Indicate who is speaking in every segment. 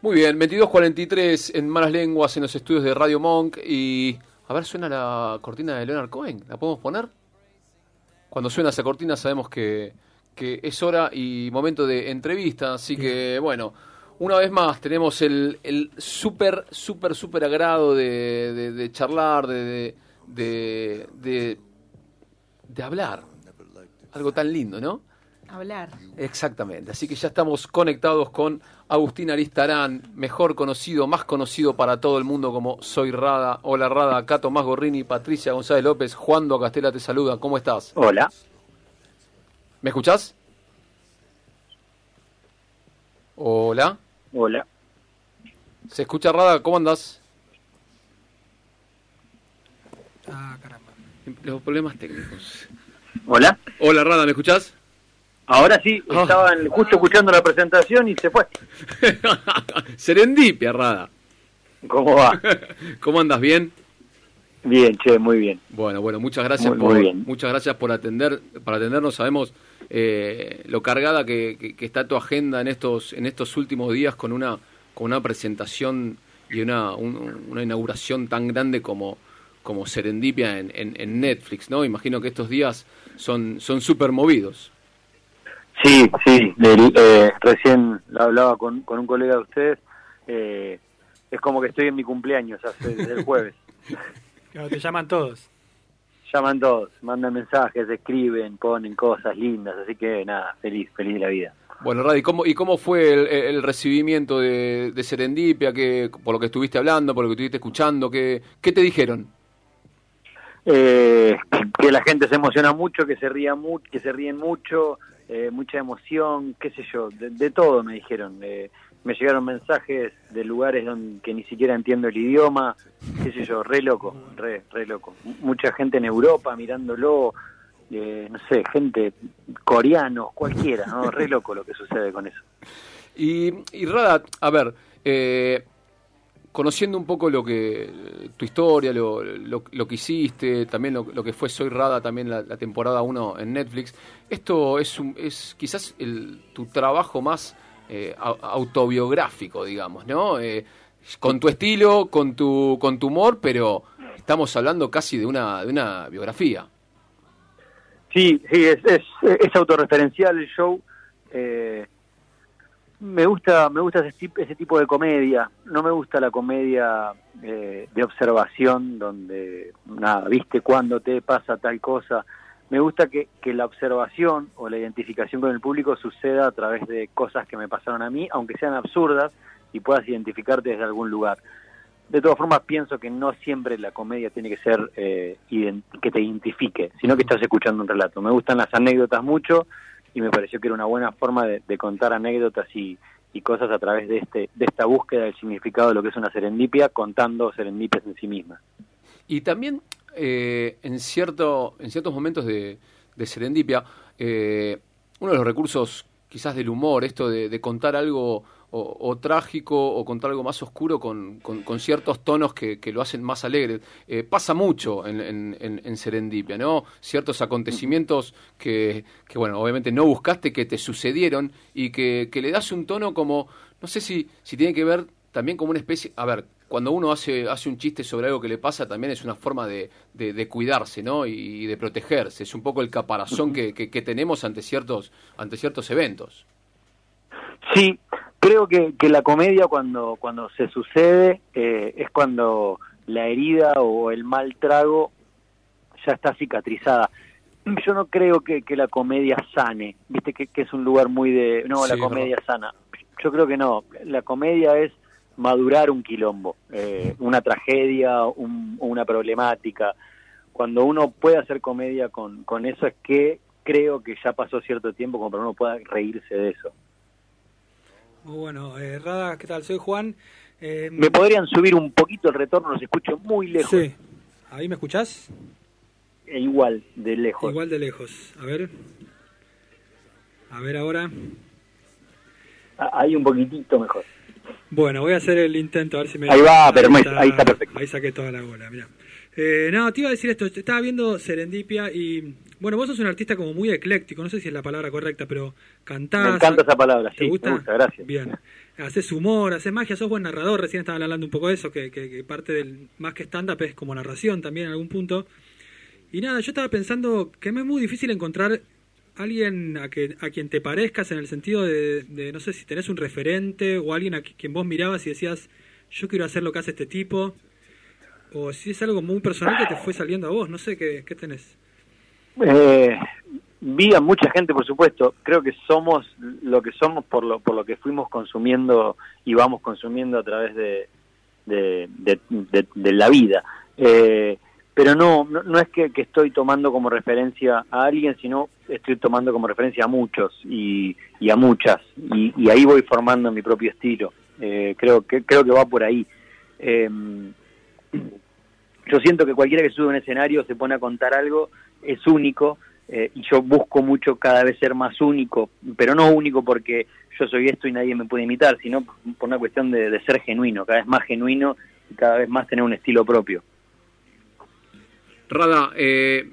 Speaker 1: Muy bien, 22.43 en Malas Lenguas en los estudios de Radio Monk y... A ver, suena la cortina de Leonard Cohen, ¿la podemos poner? Cuando suena esa cortina sabemos que, que es hora y momento de entrevista, así que bueno, una vez más tenemos el, el súper, súper, súper agrado de, de, charlar, de, de, de, de hablar. Algo tan lindo, ¿no?
Speaker 2: Hablar.
Speaker 1: Exactamente, así que ya estamos conectados con Agustín Aristarán, mejor conocido, más conocido para todo el mundo como Soy Rada. Hola Rada, acá Tomás Gorrini, Patricia González López, Juan Do Castela te saluda, ¿cómo estás?
Speaker 3: Hola.
Speaker 1: ¿Me escuchás? Hola.
Speaker 3: Hola.
Speaker 1: ¿Se escucha Rada? ¿Cómo andás?
Speaker 4: Ah, caramba.
Speaker 1: Los problemas técnicos.
Speaker 3: Hola.
Speaker 1: Hola Rada, ¿me escuchás?
Speaker 3: Ahora sí,
Speaker 1: Ah.
Speaker 3: estaban justo escuchando la presentación y se fue.
Speaker 1: Serendipia, Rada.
Speaker 3: ¿Cómo va?
Speaker 1: ¿Cómo andas? ¿Bien?
Speaker 3: Bien, che, muy bien.
Speaker 1: Bueno, bueno, muchas gracias
Speaker 3: Muy-
Speaker 1: por
Speaker 3: muy bien.
Speaker 1: muchas gracias por atender, para atendernos. Sabemos eh, lo cargada que, que- que está tu agenda en estos en estos últimos días con una con una presentación y una un- una inauguración tan grande como como Serendipia en, en- en Netflix, ¿no? Imagino que estos días son son súper movidos.
Speaker 3: Sí, sí, eh, recién lo hablaba con, con un colega de ustedes. eh, es como que estoy en mi cumpleaños hace, desde el jueves.
Speaker 4: Claro, te llaman todos.
Speaker 3: Llaman todos, mandan mensajes, escriben, ponen cosas lindas, así que nada, feliz, feliz de la vida.
Speaker 1: Bueno, Radi, ¿cómo, ¿y cómo fue el, el recibimiento de, de Serendipia? Que, por lo que estuviste hablando, por lo que estuviste escuchando, ¿qué, qué te dijeron?
Speaker 3: Eh, que la gente se emociona mucho, que se ría mucho, que se ríen mucho, eh, mucha emoción, qué sé yo, de, todo me dijeron. Eh, me llegaron mensajes de lugares donde que ni siquiera entiendo el idioma, qué sé yo, re loco, re, re loco. Mucha gente en Europa mirándolo, eh, no sé, gente coreanos, cualquiera, ¿no? Re loco lo que sucede con eso.
Speaker 1: Y, y Rada, a ver, eh, conociendo un poco lo que tu historia, lo, lo, que hiciste, también lo, que fue Soy Rada, también la, temporada 1 en Netflix, esto es, un, es quizás el, tu trabajo más eh, au- autobiográfico, digamos, ¿no? Eh, con tu estilo, con tu, con tu humor, pero estamos hablando casi de una, de una biografía.
Speaker 3: Sí, sí, es, es, es autorreferencial el show. Eh, me gusta, me gusta ese, ese tipo de comedia. No me gusta la comedia eh, de observación, donde nada, viste cuándo te pasa tal cosa. Me gusta que, que la observación o la identificación con el público suceda a través de cosas que me pasaron a mí, aunque sean absurdas, y puedas identificarte desde algún lugar. De todas formas, pienso que no siempre la comedia tiene que ser eh, que te identifique, sino que estás escuchando un relato. Me gustan las anécdotas mucho y me pareció que era una buena forma de, contar anécdotas y, y cosas a través de este de esta búsqueda del significado de lo que es una serendipia, contando serendipias en sí mismas.
Speaker 1: Y también eh, en, cierto, en ciertos momentos de, serendipia, eh, uno de los recursos quizás del humor, esto de contar algo o, o trágico o contar algo más oscuro con, con- con ciertos tonos que, que lo hacen más alegre. Eh, pasa mucho en, en- en- en Serendipia, ¿no? Ciertos acontecimientos que, que, bueno, obviamente no buscaste, que te sucedieron y que, que le das un tono como, no sé si, si tiene que ver también como una especie, a ver, cuando uno hace, hace un chiste sobre algo que le pasa, también es una forma de, de- de cuidarse, ¿no? Y, de protegerse. Es un poco el caparazón que, que- que tenemos ante ciertos, ante ciertos eventos.
Speaker 3: Sí, creo que, que la comedia cuando, cuando se sucede eh, es cuando la herida o el mal trago ya está cicatrizada. Yo no creo que, que la comedia sane, viste que, que es un lugar muy de... No,
Speaker 1: Sí,
Speaker 3: la comedia sana. Yo creo que no, la comedia es madurar un quilombo, eh, una tragedia, un- una problemática. Cuando uno puede hacer comedia con, con eso es que creo que ya pasó cierto tiempo como para uno pueda reírse de eso.
Speaker 4: Muy bueno. Eh, Rada, ¿qué tal? Soy Juan. Eh,
Speaker 3: ¿Me podrían subir un poquito el retorno? Los escucho muy lejos.
Speaker 4: Sí. ¿Ahí me escuchás?
Speaker 3: E igual, de lejos.
Speaker 4: Igual de lejos. A ver. A ver ahora.
Speaker 3: Ah, Ahí un poquitito mejor.
Speaker 4: Bueno, voy a hacer el intento a ver si me...
Speaker 3: Ahí va, pero me- ahí está perfecto.
Speaker 4: Ahí saqué toda la bola, mira. Eh, no, te iba a decir esto. Estaba viendo Serendipia y Bueno, vos sos un artista como muy ecléctico, no sé si es la palabra correcta, pero cantás.
Speaker 3: Me encanta esa palabra,
Speaker 4: ¿te
Speaker 3: sí.
Speaker 4: Gusta?
Speaker 3: Me gusta, gracias.
Speaker 4: Bien. Haces humor, haces magia, sos buen narrador. Recién estaban hablando un poco de eso, que, que, que parte del más que stand-up es como narración también en algún punto. Y nada, yo estaba pensando que me es muy difícil encontrar alguien a, que, a quien te parezcas en el sentido de, de, no sé si tenés un referente o alguien a quien vos mirabas y decías, yo quiero hacer lo que hace este tipo. O si es algo muy personal que te fue saliendo a vos, no sé qué, qué tenés.
Speaker 3: Eh, vi a mucha gente, por supuesto. Creo que somos lo que somos por lo, por lo que fuimos consumiendo y vamos consumiendo a través de, de, la vida. Eh, pero no, no, es que, estoy tomando como referencia a alguien, sino estoy tomando como referencia a muchos y, a muchas. Y, y, ahí voy formando mi propio estilo. Eh, creo, que, creo que va por ahí. Eh, yo siento que cualquiera que sube a un escenario se pone a contar algo, es único, eh, y yo busco mucho cada vez ser más único, pero no único porque yo soy esto y nadie me puede imitar, sino por una cuestión de, de ser genuino, cada vez más genuino y cada vez más tener un estilo propio.
Speaker 1: Rada, eh,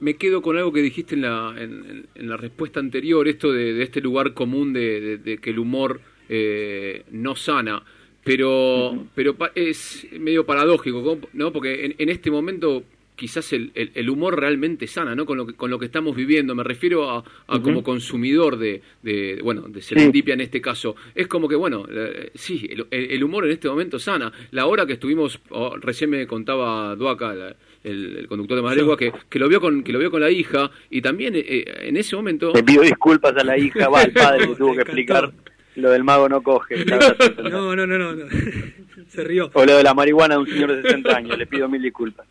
Speaker 1: me quedo con algo que dijiste en la, en, en la respuesta anterior, esto de, de este lugar común de, de, de que el humor eh, no sana, pero, uh -huh. pero es medio paradójico, ¿no? Porque en, en este momento quizás el, el, el, humor realmente sana, ¿no? Con lo que, con lo que estamos viviendo. Me refiero a, a uh -huh. como consumidor de, de, bueno, de serendipia sí. en este caso. Es como que, bueno, eh, sí, el, el, humor en este momento sana. La hora que estuvimos, oh, recién me contaba Duaca, la, el, el, conductor de Madregua, sí. que, que, lo vio con, que lo vio con la hija, y también eh, en ese momento...
Speaker 3: Le pido disculpas a la hija, va al padre que tuvo que explicar lo del mago no coge.
Speaker 4: No, no, no, no, no. Se rió.
Speaker 3: O lo de la marihuana de un señor de 60 años, le pido mil disculpas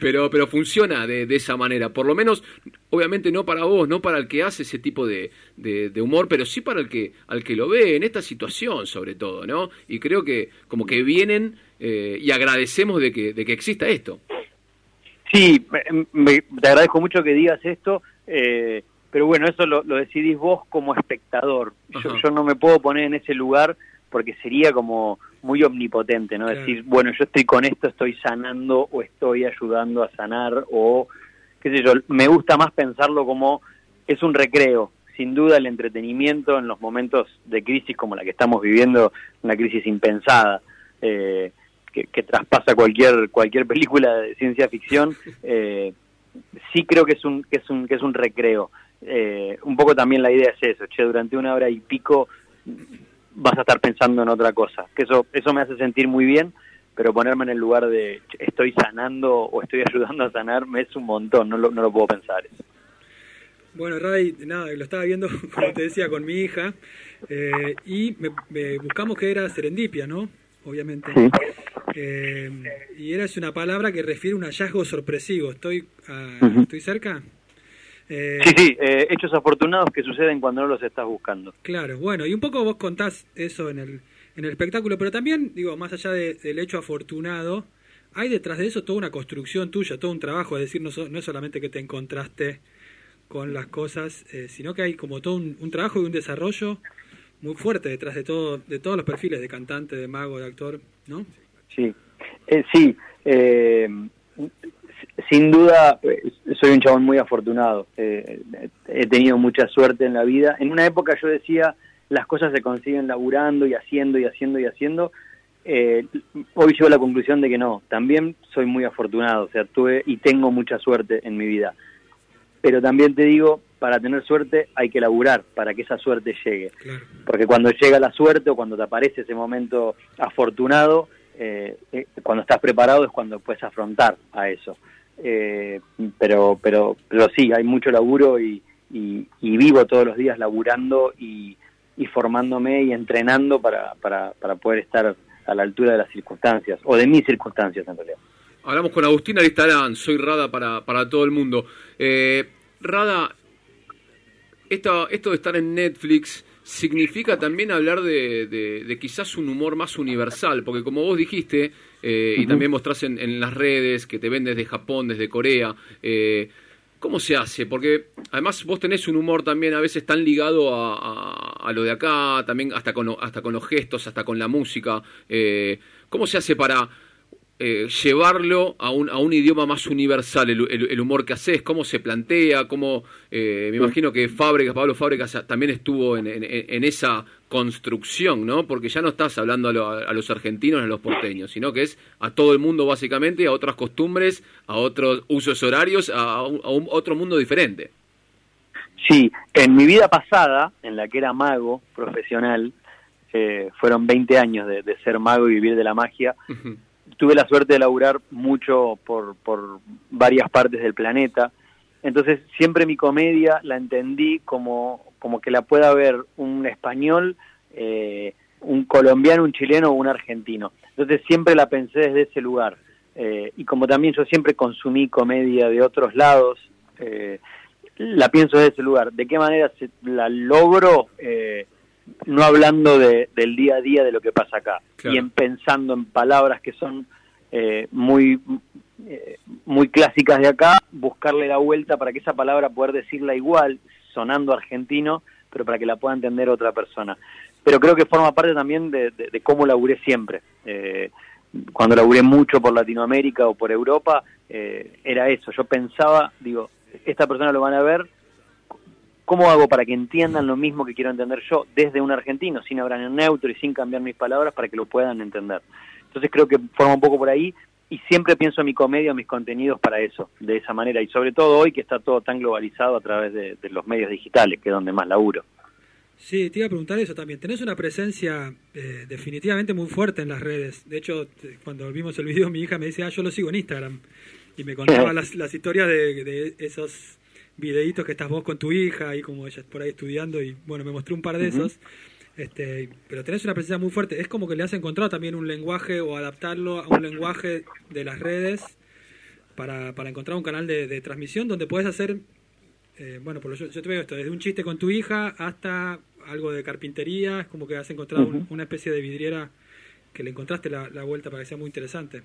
Speaker 1: pero pero funciona de, de, esa manera. Por lo menos obviamente no para vos no para el que hace ese tipo de, de, de, humor pero sí para el que al que lo ve en esta situación sobre todo no y creo que como que vienen eh, y agradecemos de que de que exista esto.
Speaker 3: Sí me, me, te agradezco mucho que digas esto eh, pero bueno eso lo, lo, decidís vos como espectador. Yo, yo no me puedo poner en ese lugar porque sería como muy omnipotente, ¿no? Claro. Decir, bueno, yo estoy con esto, estoy sanando o estoy ayudando a sanar o, qué sé yo, me gusta más pensarlo como es un recreo. Sin duda el entretenimiento en los momentos de crisis como la que estamos viviendo, una crisis impensada, eh, que, que, traspasa cualquier cualquier película de ciencia ficción, eh, sí creo que es un que es un que es un recreo. Eh, un poco también la idea es eso, che, durante una hora y pico vas a estar pensando en otra cosa. Que eso, eso me hace sentir muy bien, pero ponerme en el lugar de estoy sanando o estoy ayudando a sanar me es un montón, no lo, no lo puedo pensar.
Speaker 4: Bueno, Ray, nada, lo estaba viendo, como te decía, con mi hija, eh, y me, me buscamos que era serendipia, ¿no? Obviamente.
Speaker 3: Sí.
Speaker 4: Eh, y era es una palabra que refiere a un hallazgo sorpresivo. ¿Estoy, uh, uh -huh. ¿estoy cerca?
Speaker 3: Eh, sí, sí, eh, hechos afortunados que suceden cuando no los estás buscando.
Speaker 4: Claro, bueno, y un poco vos contás eso en el, en el espectáculo, pero también, digo, más allá de, del hecho afortunado, hay detrás de eso toda una construcción tuya, todo un trabajo, es decir, no, so, no es solamente que te encontraste con las cosas, eh, sino que hay como todo un, un, trabajo y un desarrollo muy fuerte detrás de todo, de todos los perfiles de cantante, de mago, de actor, ¿no?
Speaker 3: Sí, eh, sí. Eh, sin duda soy un chabón muy afortunado. Eh, he tenido mucha suerte en la vida. En una época yo decía, las cosas se consiguen laburando y haciendo y haciendo y haciendo. Eh, hoy llego a la conclusión de que no, también soy muy afortunado, o sea, tuve y tengo mucha suerte en mi vida. Pero también te digo, para tener suerte hay que laburar para que esa suerte llegue.
Speaker 4: Claro.
Speaker 3: Porque cuando llega la suerte o cuando te aparece ese momento afortunado, eh, eh, cuando estás preparado es cuando puedes afrontar a eso. Eh, pero, pero, pero sí, hay mucho laburo y, y, y vivo todos los días laburando y, y formándome y entrenando para, para, para, poder estar a la altura de las circunstancias, o de mis circunstancias en realidad.
Speaker 1: Hablamos con Agustín Aristarán, soy Rada para, para todo el mundo. Eh, Rada, esto, esto de estar en Netflix significa también hablar de, de, de, quizás un humor más universal, porque como vos dijiste, eh, uh -huh. y también mostrás en, en, las redes que te ven desde Japón, desde Corea, eh, ¿cómo se hace? Porque además vos tenés un humor también a veces tan ligado a, a, a lo de acá, también hasta con, hasta con los gestos, hasta con la música. Eh, ¿Cómo se hace para eh, llevarlo a un, a un idioma más universal, el, humor que haces, cómo se plantea, cómo, eh, me imagino que Fábricas, Pablo Fábricas también estuvo en, en, esa construcción, ¿no? Porque ya no estás hablando a, los argentinos, a los porteños, sino que es a todo el mundo básicamente, a otras costumbres, a otros usos horarios, a, un, otro mundo diferente.
Speaker 3: Sí, en mi vida pasada, en la que era mago profesional, eh, fueron 20 años de, ser mago y vivir de la magia tuve la suerte de laburar mucho por, por varias partes del planeta, entonces siempre mi comedia la entendí como, como que la pueda ver un español, eh, un colombiano, un chileno o un argentino. Entonces siempre la pensé desde ese lugar. Eh, y como también yo siempre consumí comedia de otros lados, eh, la pienso desde ese lugar. ¿De qué manera se, la logro? No hablando de, del día a día de lo que pasa acá, y en pensando en palabras que son eh, muy, eh, muy clásicas de acá, buscarle la vuelta para que esa palabra poder decirla igual, sonando argentino, pero para que la pueda entender otra persona. Pero creo que forma parte también de, de, cómo laburé siempre. Eh, cuando laburé mucho por Latinoamérica o por Europa, era eso. Yo pensaba, digo, esta persona lo van a ver, ¿Cómo hago para que entiendan lo mismo que quiero entender yo desde un argentino, sin hablar en neutro y sin cambiar mis palabras para que lo puedan entender? Entonces creo que forma un poco por ahí y siempre pienso en mi comedia, en mis contenidos para eso, de esa manera. Y sobre todo hoy que está todo tan globalizado a través de, los medios digitales, que es donde más laburo.
Speaker 4: Sí, te iba a preguntar eso también. Tenés una presencia eh, definitivamente muy fuerte en las redes. De hecho, cuando vimos el video, mi hija me decía, ah, yo lo sigo en Instagram. Y me contaba las, las historias de, de esos videitos que estás vos con tu hija y como ella por ahí estudiando y bueno, me mostró un par de esos. Este, pero tenés una presencia muy fuerte. Es como que le has encontrado también un lenguaje o adaptarlo a un lenguaje de las redes para, para encontrar un canal de, transmisión donde puedes hacer, eh, bueno, por yo, yo, te veo esto, desde un chiste con tu hija hasta algo de carpintería, es como que has encontrado una especie de vidriera que le encontraste la, la, vuelta para que sea muy interesante.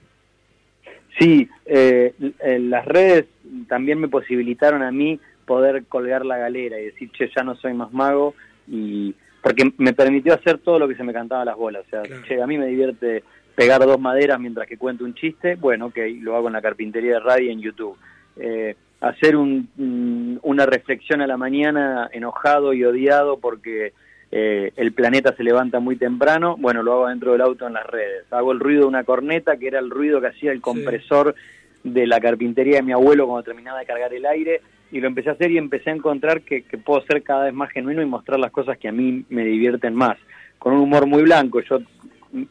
Speaker 3: Sí, eh, las redes también me posibilitaron a mí poder colgar la galera y decir, che, ya no soy más mago, y porque me permitió hacer todo lo que se me cantaba las bolas. O sea, che, a mí me divierte pegar dos maderas mientras que cuento un chiste, bueno, ok, lo hago en la carpintería de radio en YouTube. Eh, hacer un, una reflexión a la mañana enojado y odiado porque eh, el planeta se levanta muy temprano, bueno, lo hago dentro del auto en las redes. Hago el ruido de una corneta, que era el ruido que hacía el compresor de la carpintería de mi abuelo cuando terminaba de cargar el aire, y lo empecé a hacer y empecé a encontrar que, puedo ser cada vez más genuino y mostrar las cosas que a mí me divierten más, con un humor muy blanco. Yo,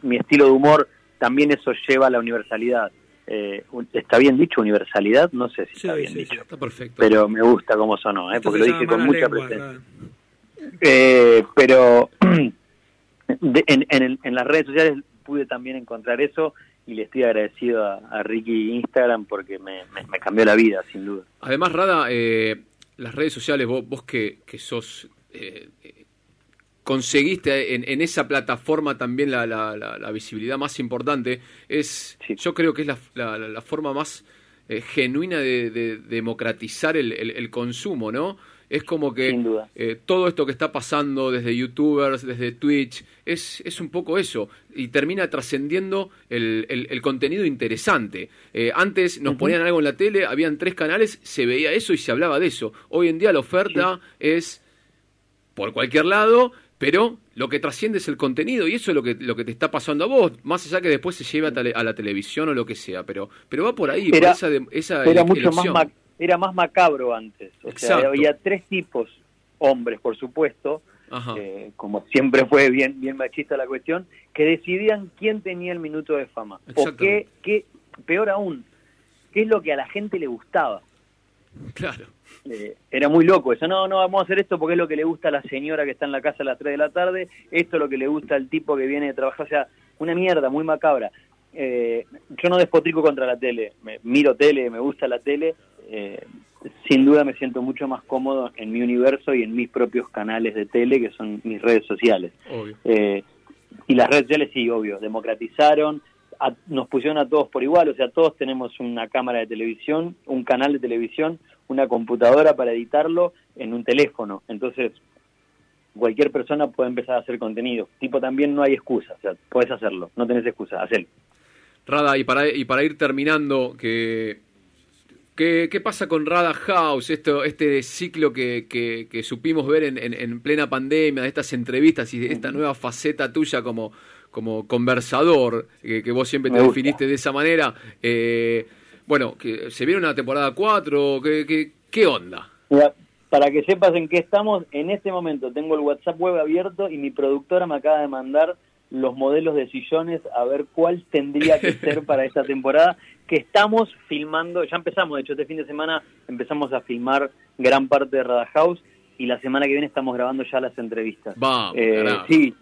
Speaker 3: mi estilo de humor, también eso lleva a la universalidad. Eh, ¿Está bien dicho universalidad? No sé si está bien dicho.
Speaker 1: Está perfecto.
Speaker 3: Pero me gusta cómo sonó, ¿eh? porque lo dije con mucha presencia. Eh, pero en, en, las redes sociales pude también encontrar eso y le estoy agradecido a, Ricky Instagram porque me, cambió la vida, sin duda.
Speaker 1: Además, Rada, eh, las redes sociales, vos, vos que, que sos... Eh, conseguiste en, esa plataforma también la, la, visibilidad más importante, es yo creo que es la, forma más genuina de, democratizar el, el, consumo, ¿no? Es como que eh, todo esto que está pasando desde youtubers, desde Twitch, es, es un poco eso. Y termina trascendiendo el, el, contenido interesante. Eh, antes nos ponían algo en la tele, habían tres canales, se veía eso y se hablaba de eso. Hoy en día la oferta es por cualquier lado, pero lo que trasciende es el contenido y eso es lo que, lo que te está pasando a vos, más allá que después se lleve a, la televisión o lo que sea, pero, pero va por ahí,
Speaker 3: era,
Speaker 1: esa, esa
Speaker 3: era mucho más era más macabro antes. O sea, había tres tipos, hombres por supuesto, eh, como siempre fue bien, bien machista la cuestión, que decidían quién tenía el minuto de fama. O qué, qué, peor aún, qué es lo que a la gente le gustaba.
Speaker 1: Claro.
Speaker 3: Eh, era muy loco eso, no, no, vamos a hacer esto porque es lo que le gusta a la señora que está en la casa a las 3 de la tarde, esto es lo que le gusta al tipo que viene de trabajar, o sea, una mierda muy macabra. Eh, yo no despotrico contra la tele, me, miro tele, me gusta la tele, eh, sin duda me siento mucho más cómodo en mi universo y en mis propios canales de tele, que son mis redes sociales. Eh, y las redes sociales, sí, obvio, democratizaron, nos pusieron a todos por igual, o sea, todos tenemos una cámara de televisión, un canal de televisión, una computadora para editarlo en un teléfono. Entonces, cualquier persona puede empezar a hacer contenido. Tipo, también no hay excusa, o sea, puedes hacerlo, no tenés excusa, hacelo.
Speaker 1: Rada, y para, y para ir terminando, que ¿Qué, pasa con Rada House, esto, este ciclo que, que, supimos ver en, en, plena pandemia, de estas entrevistas y de esta nueva faceta tuya como, como conversador, que, vos siempre te definiste de esa manera? Eh, bueno, que se viene una temporada 4, ¿qué, qué, onda?
Speaker 3: para que sepas en qué estamos, en este momento tengo el WhatsApp web abierto y mi productora me acaba de mandar los modelos de sillones a ver cuál tendría que ser para esta temporada que estamos filmando, ya empezamos, de hecho este fin de semana empezamos a filmar gran parte de Rada House y la semana que viene estamos grabando ya las entrevistas.
Speaker 1: eh,
Speaker 3: sí,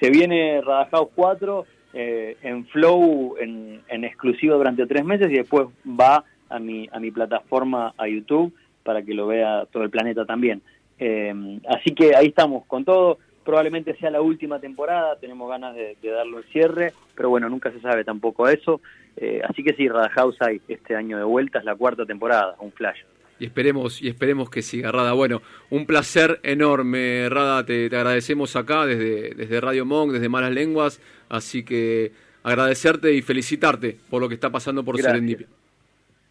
Speaker 3: se viene Rada House 4 eh, en Flow en, en exclusivo durante tres meses y después va a mi, a mi plataforma, a YouTube, para que lo vea todo el planeta también. Eh, así que ahí estamos con todo probablemente sea la última temporada, tenemos ganas de, darlo el cierre, pero bueno, nunca se sabe tampoco eso. Eh, así que sí, Rada House hay este año de vuelta, es la cuarta temporada, un flash.
Speaker 1: Y esperemos, y esperemos que siga, Rada. Bueno, un placer enorme, Rada, te, agradecemos acá desde, desde Radio Monk, desde Malas Lenguas, así que agradecerte y felicitarte por lo que está pasando por Serendipia.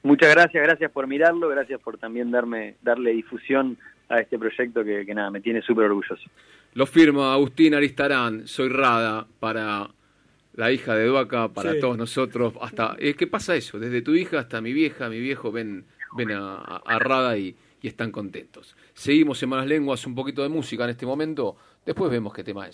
Speaker 3: Muchas gracias, gracias por mirarlo, gracias por también darme, darle difusión a este proyecto que, que nada, me tiene súper orgulloso.
Speaker 1: Lo firmo Agustín Aristarán, soy Rada para la hija de Duaca, para todos nosotros. Hasta ¿Qué pasa eso? Desde tu hija hasta mi vieja, mi viejo ven, ven a, Rada y, y, están contentos. Seguimos en Malas Lenguas, un poquito de música en este momento. Después vemos qué tema es.